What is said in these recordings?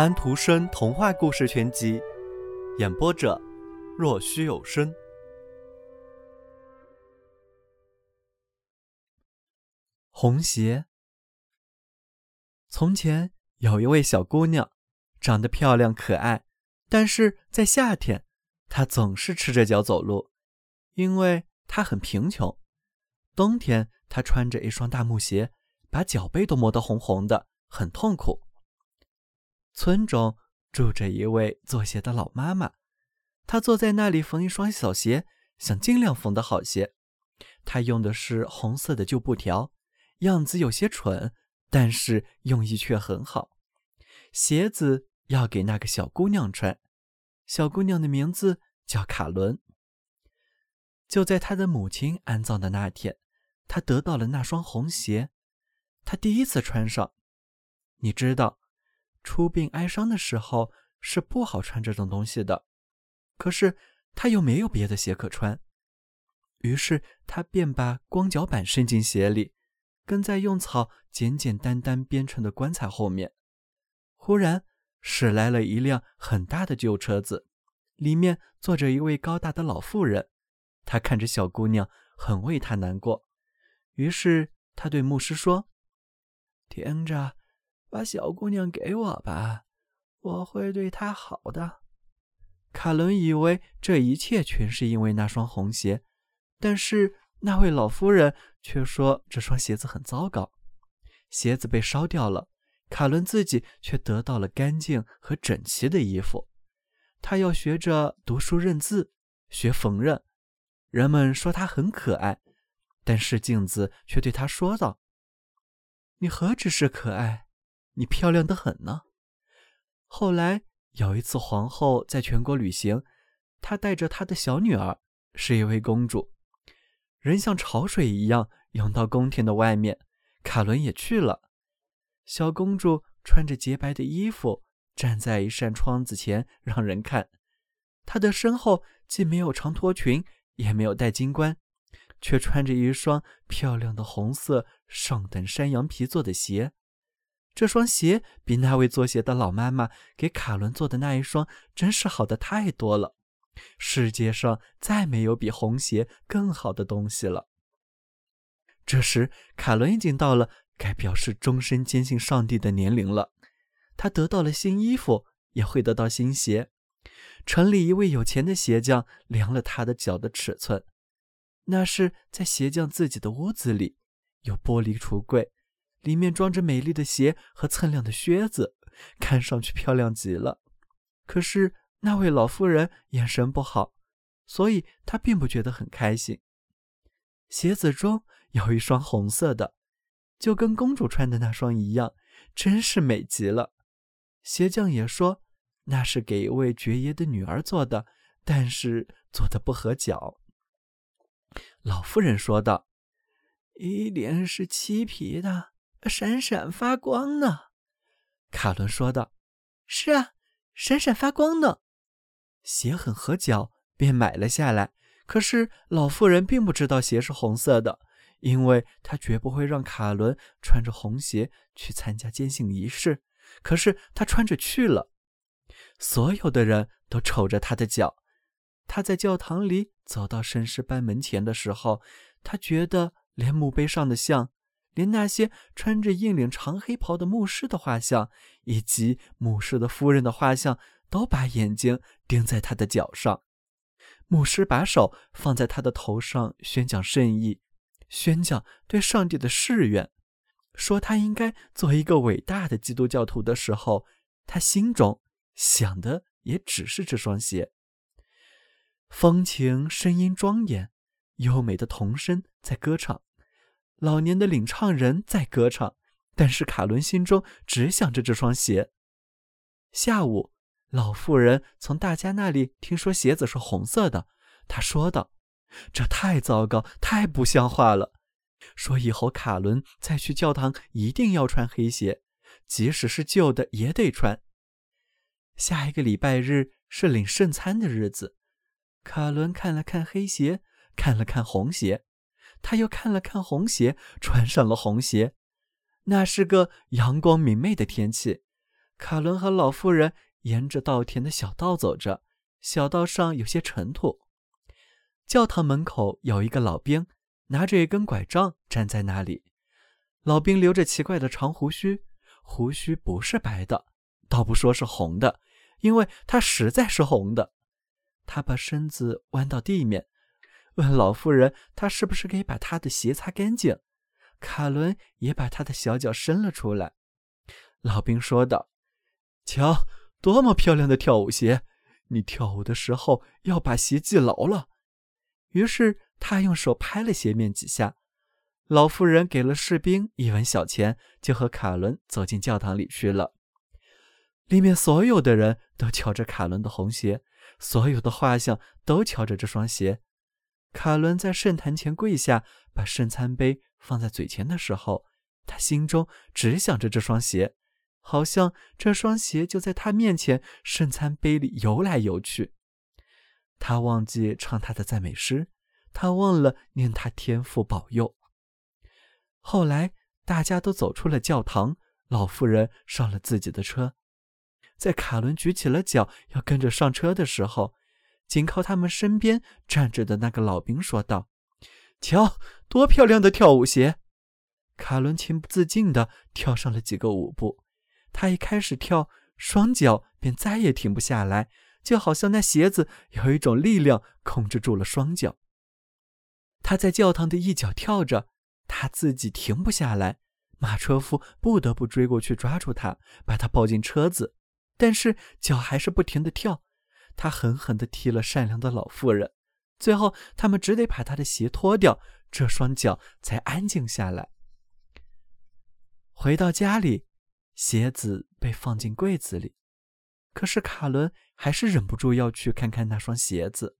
安徒生童话故事全集，演播者：若虚有声。红鞋。从前有一位小姑娘，长得漂亮可爱，但是在夏天，她总是赤着脚走路，因为她很贫穷。冬天，她穿着一双大木鞋，把脚背都磨得红红的，很痛苦。村中住着一位做鞋的老妈妈，她坐在那里缝一双小鞋，想尽量缝得好些。她用的是红色的旧布条，样子有些蠢，但是用意却很好。鞋子要给那个小姑娘穿，小姑娘的名字叫卡伦。就在她的母亲安葬的那天，她得到了那双红鞋，她第一次穿上。你知道。出殡哀伤的时候是不好穿这种东西的，可是他又没有别的鞋可穿，于是他便把光脚板伸进鞋里，跟在用草简简单单编成的棺材后面。忽然驶来了一辆很大的旧车子，里面坐着一位高大的老妇人，她看着小姑娘，很为她难过，于是她对牧师说：“听着。”把小姑娘给我吧，我会对她好的。卡伦以为这一切全是因为那双红鞋，但是那位老夫人却说这双鞋子很糟糕。鞋子被烧掉了，卡伦自己却得到了干净和整齐的衣服。他要学着读书认字，学缝纫。人们说他很可爱，但是镜子却对他说道：“你何止是可爱。”你漂亮的很呢。后来有一次，皇后在全国旅行，她带着她的小女儿，是一位公主。人像潮水一样涌到宫廷的外面，卡伦也去了。小公主穿着洁白的衣服，站在一扇窗子前让人看。她的身后既没有长拖裙，也没有戴金冠，却穿着一双漂亮的红色上等山羊皮做的鞋。这双鞋比那位做鞋的老妈妈给卡伦做的那一双真是好的太多了。世界上再没有比红鞋更好的东西了。这时，卡伦已经到了该表示终身坚信上帝的年龄了。他得到了新衣服，也会得到新鞋。城里一位有钱的鞋匠量了他的脚的尺寸，那是在鞋匠自己的屋子里，有玻璃橱柜。里面装着美丽的鞋和锃亮的靴子，看上去漂亮极了。可是那位老妇人眼神不好，所以她并不觉得很开心。鞋子中有一双红色的，就跟公主穿的那双一样，真是美极了。鞋匠也说那是给一位爵爷的女儿做的，但是做的不合脚。老妇人说道：“一定是漆皮的。”闪闪发光呢，卡伦说道：“是啊，闪闪发光呢。”鞋很合脚，便买了下来。可是老妇人并不知道鞋是红色的，因为她绝不会让卡伦穿着红鞋去参加坚信仪式。可是他穿着去了，所有的人都瞅着他的脚。他在教堂里走到绅士班门前的时候，他觉得连墓碑上的像。连那些穿着硬领长黑袍的牧师的画像，以及牧师的夫人的画像，都把眼睛盯在他的脚上。牧师把手放在他的头上，宣讲圣意，宣讲对上帝的誓愿，说他应该做一个伟大的基督教徒的时候，他心中想的也只是这双鞋。风情、声音庄严、优美的童声在歌唱。老年的领唱人在歌唱，但是卡伦心中只想着这双鞋。下午，老妇人从大家那里听说鞋子是红色的，她说道：“这太糟糕，太不像话了。”说以后卡伦再去教堂一定要穿黑鞋，即使是旧的也得穿。下一个礼拜日是领圣餐的日子，卡伦看了看黑鞋，看了看红鞋。他又看了看红鞋，穿上了红鞋。那是个阳光明媚的天气，卡伦和老妇人沿着稻田的小道走着，小道上有些尘土。教堂门口有一个老兵，拿着一根拐杖站在那里。老兵留着奇怪的长胡须，胡须不是白的，倒不说是红的，因为他实在是红的。他把身子弯到地面，问老妇人：“他是不是可以把他的鞋擦干净？”卡伦也把他的小脚伸了出来。老兵说道：“瞧，多么漂亮的跳舞鞋！你跳舞的时候要把鞋系牢了。”于是他用手拍了鞋面几下。老妇人给了士兵一文小钱，就和卡伦走进教堂里去了。里面所有的人都瞧着卡伦的红鞋，所有的画像都瞧着这双鞋。卡伦在圣坛前跪下，把圣餐杯放在嘴前的时候，他心中只想着这双鞋，好像这双鞋就在他面前圣餐杯里游来游去。他忘记唱他的赞美诗，他忘了念他天父保佑。后来大家都走出了教堂，老妇人上了自己的车，在卡伦举起了脚要跟着上车的时候。紧靠他们身边站着的那个老兵说道：“瞧，多漂亮的跳舞鞋！”卡伦情不自禁地跳上了几个舞步。他一开始跳，双脚便再也停不下来，就好像那鞋子有一种力量控制住了双脚。他在教堂的一角跳着，他自己停不下来，马车夫不得不追过去抓住他，把他抱进车子，但是脚还是不停地跳。他狠狠地踢了善良的老妇人，最后他们只得把他的鞋脱掉，这双脚才安静下来。回到家里，鞋子被放进柜子里，可是卡伦还是忍不住要去看看那双鞋子。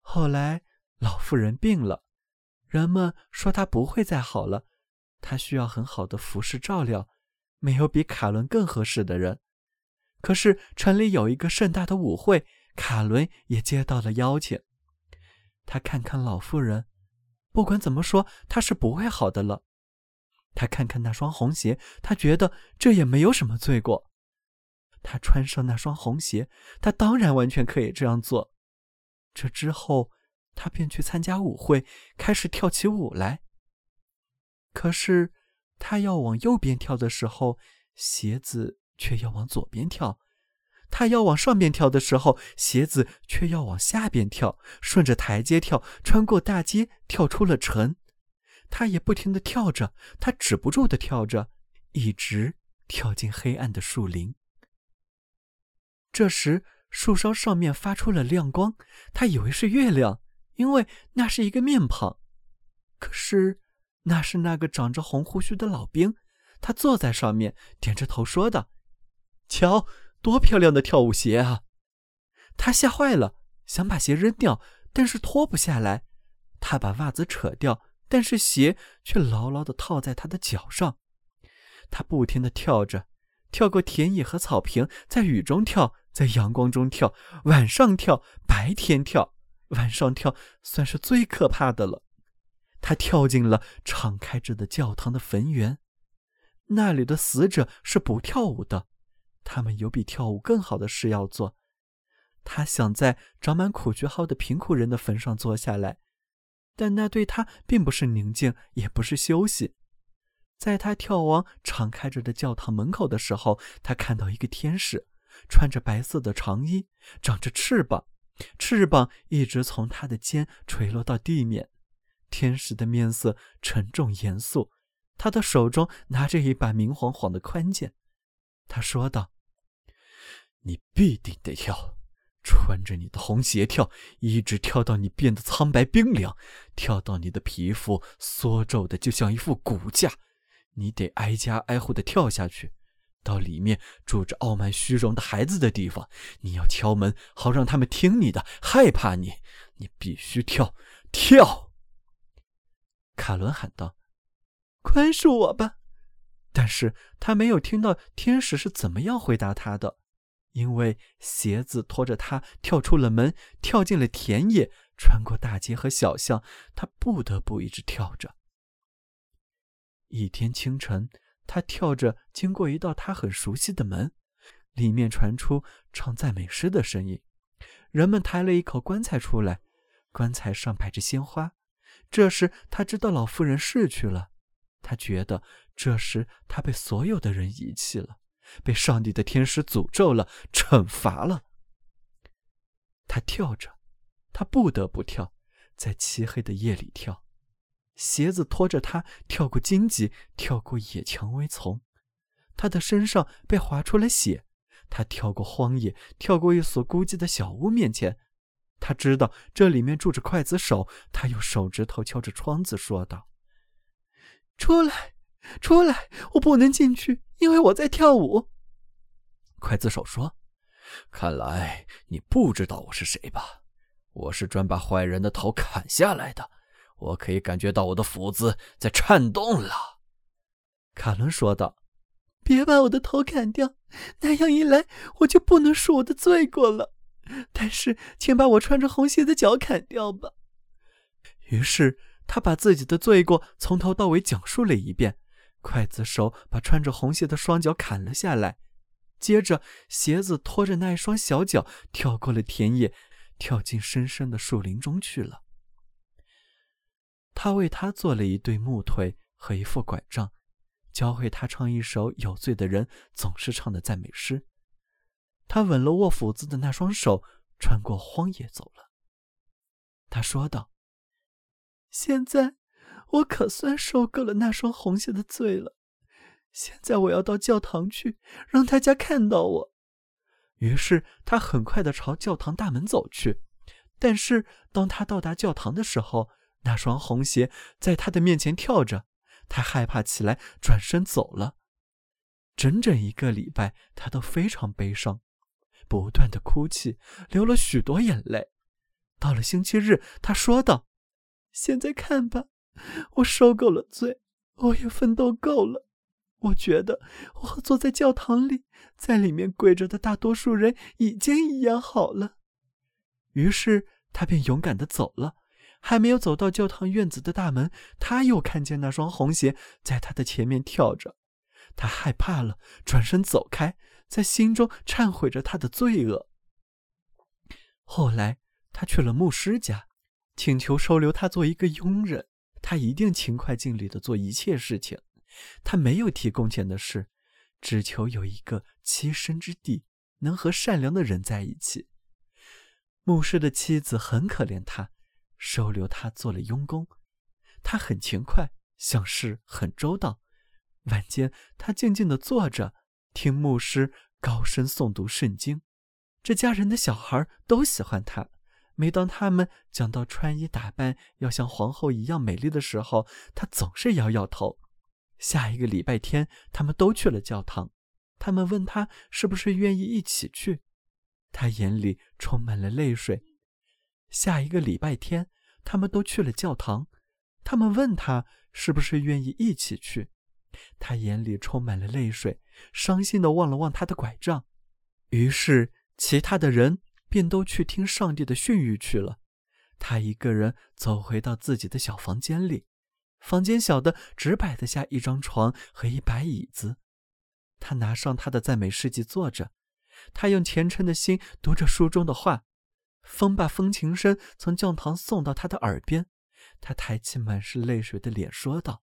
后来老妇人病了，人们说她不会再好了，她需要很好的服侍照料，没有比卡伦更合适的人。可是城里有一个盛大的舞会，卡伦也接到了邀请。他看看老妇人，不管怎么说，他是不会好的了。他看看那双红鞋，他觉得这也没有什么罪过。他穿上那双红鞋，他当然完全可以这样做。这之后，他便去参加舞会，开始跳起舞来。可是，他要往右边跳的时候，鞋子。却要往左边跳，他要往上边跳的时候，鞋子却要往下边跳，顺着台阶跳，穿过大街，跳出了城。他也不停地跳着，他止不住地跳着，一直跳进黑暗的树林。这时，树梢上面发出了亮光，他以为是月亮，因为那是一个面庞。可是，那是那个长着红胡须的老兵，他坐在上面，点着头说道。瞧，多漂亮的跳舞鞋啊！他吓坏了，想把鞋扔掉，但是脱不下来。他把袜子扯掉，但是鞋却牢牢地套在他的脚上。他不停地跳着，跳过田野和草坪，在雨中跳，在阳光中跳，晚上跳，白天跳。晚上跳算是最可怕的了。他跳进了敞开着的教堂的坟园，那里的死者是不跳舞的。他们有比跳舞更好的事要做。他想在长满苦菊蒿的贫苦人的坟上坐下来，但那对他并不是宁静，也不是休息。在他眺望敞开着的教堂门口的时候，他看到一个天使，穿着白色的长衣，长着翅膀，翅膀一直从他的肩垂落到地面。天使的面色沉重严肃，他的手中拿着一把明晃晃的宽剑。他说道。你必定得跳，穿着你的红鞋跳，一直跳到你变得苍白冰凉，跳到你的皮肤缩皱的就像一副骨架。你得挨家挨户的跳下去，到里面住着傲慢虚荣的孩子的地方。你要敲门，好让他们听你的，害怕你。你必须跳，跳！卡伦喊道：“宽恕我吧！”但是他没有听到天使是怎么样回答他的。因为鞋子拖着他跳出了门，跳进了田野，穿过大街和小巷，他不得不一直跳着。一天清晨，他跳着经过一道他很熟悉的门，里面传出唱赞美诗的声音。人们抬了一口棺材出来，棺材上摆着鲜花。这时他知道老妇人逝去了，他觉得这时他被所有的人遗弃了，被上帝的天使诅咒了，惩罚了。他跳着，他不得不跳，在漆黑的夜里跳。鞋子拖着他跳过荆棘，跳过野蔷薇丛，他的身上被划出了血。他跳过荒野，跳过一所孤寂的小屋面前。他知道这里面住着刽子手。他用手指头敲着窗子，说道：“出来，出来！我不能进去，因为我在跳舞。”刽子手说：“看来你不知道我是谁吧？我是专把坏人的头砍下来的。”我可以感觉到我的斧子在颤动了，卡伦说道：“别把我的头砍掉，那样一来我就不能赎我的罪过了。但是，请把我穿着红鞋的脚砍掉吧。”于是，他把自己的罪过从头到尾讲述了一遍。刽子手把穿着红鞋的双脚砍了下来，接着，鞋子拖着那一双小脚跳过了田野，跳进深深的树林中去了。他为他做了一对木腿和一副拐杖，教会他唱一首有罪的人总是唱的赞美诗。他吻了握斧子的那双手，穿过荒野走了。他说道：“现在我可算受够了那双红鞋的罪了。现在我要到教堂去，让大家看到我。”于是他很快的朝教堂大门走去。但是当他到达教堂的时候，那双红鞋在他的面前跳着，他害怕起来，转身走了。整整一个礼拜，他都非常悲伤，不断的哭泣，流了许多眼泪。到了星期日，他说道：“现在看吧，我受够了罪，我也奋斗够了。我觉得我和坐在教堂里，在里面跪着的大多数人已经一样好了。”于是他便勇敢的走了。还没有走到教堂院子的大门，他又看见那双红鞋在他的前面跳着。他害怕了，转身走开，在心中忏悔着他的罪恶。后来，他去了牧师家，请求收留他做一个佣人。他一定勤快尽力的做一切事情。他没有提工钱的事，只求有一个栖身之地，能和善良的人在一起。牧师的妻子很可怜他。收留他做了佣工，他很勤快，想事很周到。晚间，他静静地坐着，听牧师高声诵读圣经。这家人的小孩都喜欢他。每当他们讲到穿衣打扮要像皇后一样美丽的时候，他总是摇摇头。下一个礼拜天，他们都去了教堂。他们问他是不是愿意一起去，他眼里充满了泪水。下一个礼拜天，他们都去了教堂。他们问他是不是愿意一起去，他眼里充满了泪水，伤心的望了望他的拐杖。于是，其他的人便都去听上帝的训谕去了。他一个人走回到自己的小房间里，房间小的只摆得下一张床和一把椅子。他拿上他的赞美诗集坐着，他用虔诚的心读着书中的话。风把风琴声从教堂送到他的耳边，他抬起满是泪水的脸说道：“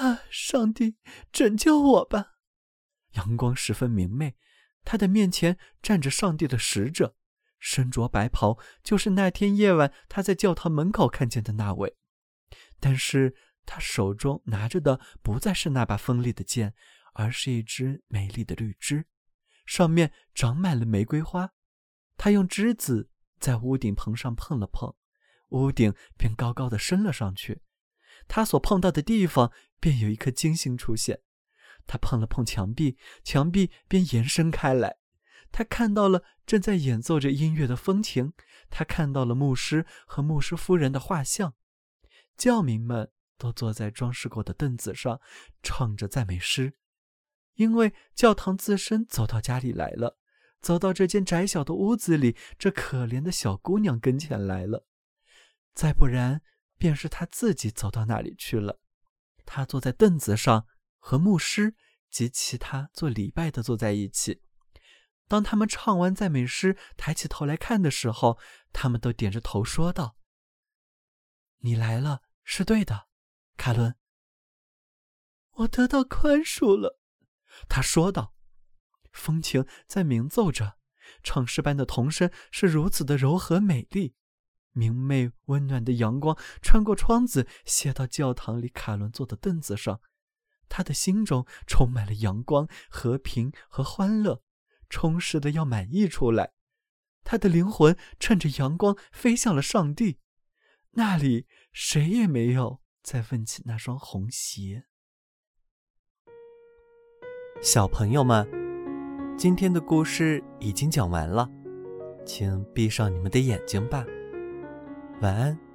啊，上帝，拯救我吧！”阳光十分明媚，他的面前站着上帝的使者，身着白袍，就是那天夜晚他在教堂门口看见的那位。但是他手中拿着的不再是那把锋利的剑，而是一支美丽的绿枝，上面长满了玫瑰花。他用枝子在屋顶棚上碰了碰，屋顶便高高的升了上去。他所碰到的地方便有一颗金星出现。他碰了碰墙壁，墙壁便延伸开来。他看到了正在演奏着音乐的风琴。他看到了牧师和牧师夫人的画像。教民们都坐在装饰过的凳子上，唱着赞美诗，因为教堂自身走到家里来了。走到这间窄小的屋子里，这可怜的小姑娘跟前来了。再不然，便是她自己走到那里去了。她坐在凳子上，和牧师及其他做礼拜的坐在一起。当他们唱完赞美诗，抬起头来看的时候，他们都点着头说道：“你来了，是对的，卡伦。我得到宽恕了。”他说道。风琴在鸣奏着，唱诗般的童声是如此的柔和美丽。明媚温暖的阳光穿过窗子，泻到教堂里卡伦坐的凳子上。他的心中充满了阳光、和平和欢乐。充实的要满溢出来，他的灵魂趁着阳光飞向了上帝，那里谁也没有再问起那双红鞋。小朋友们，今天的故事已经讲完了，请闭上你们的眼睛吧，晚安。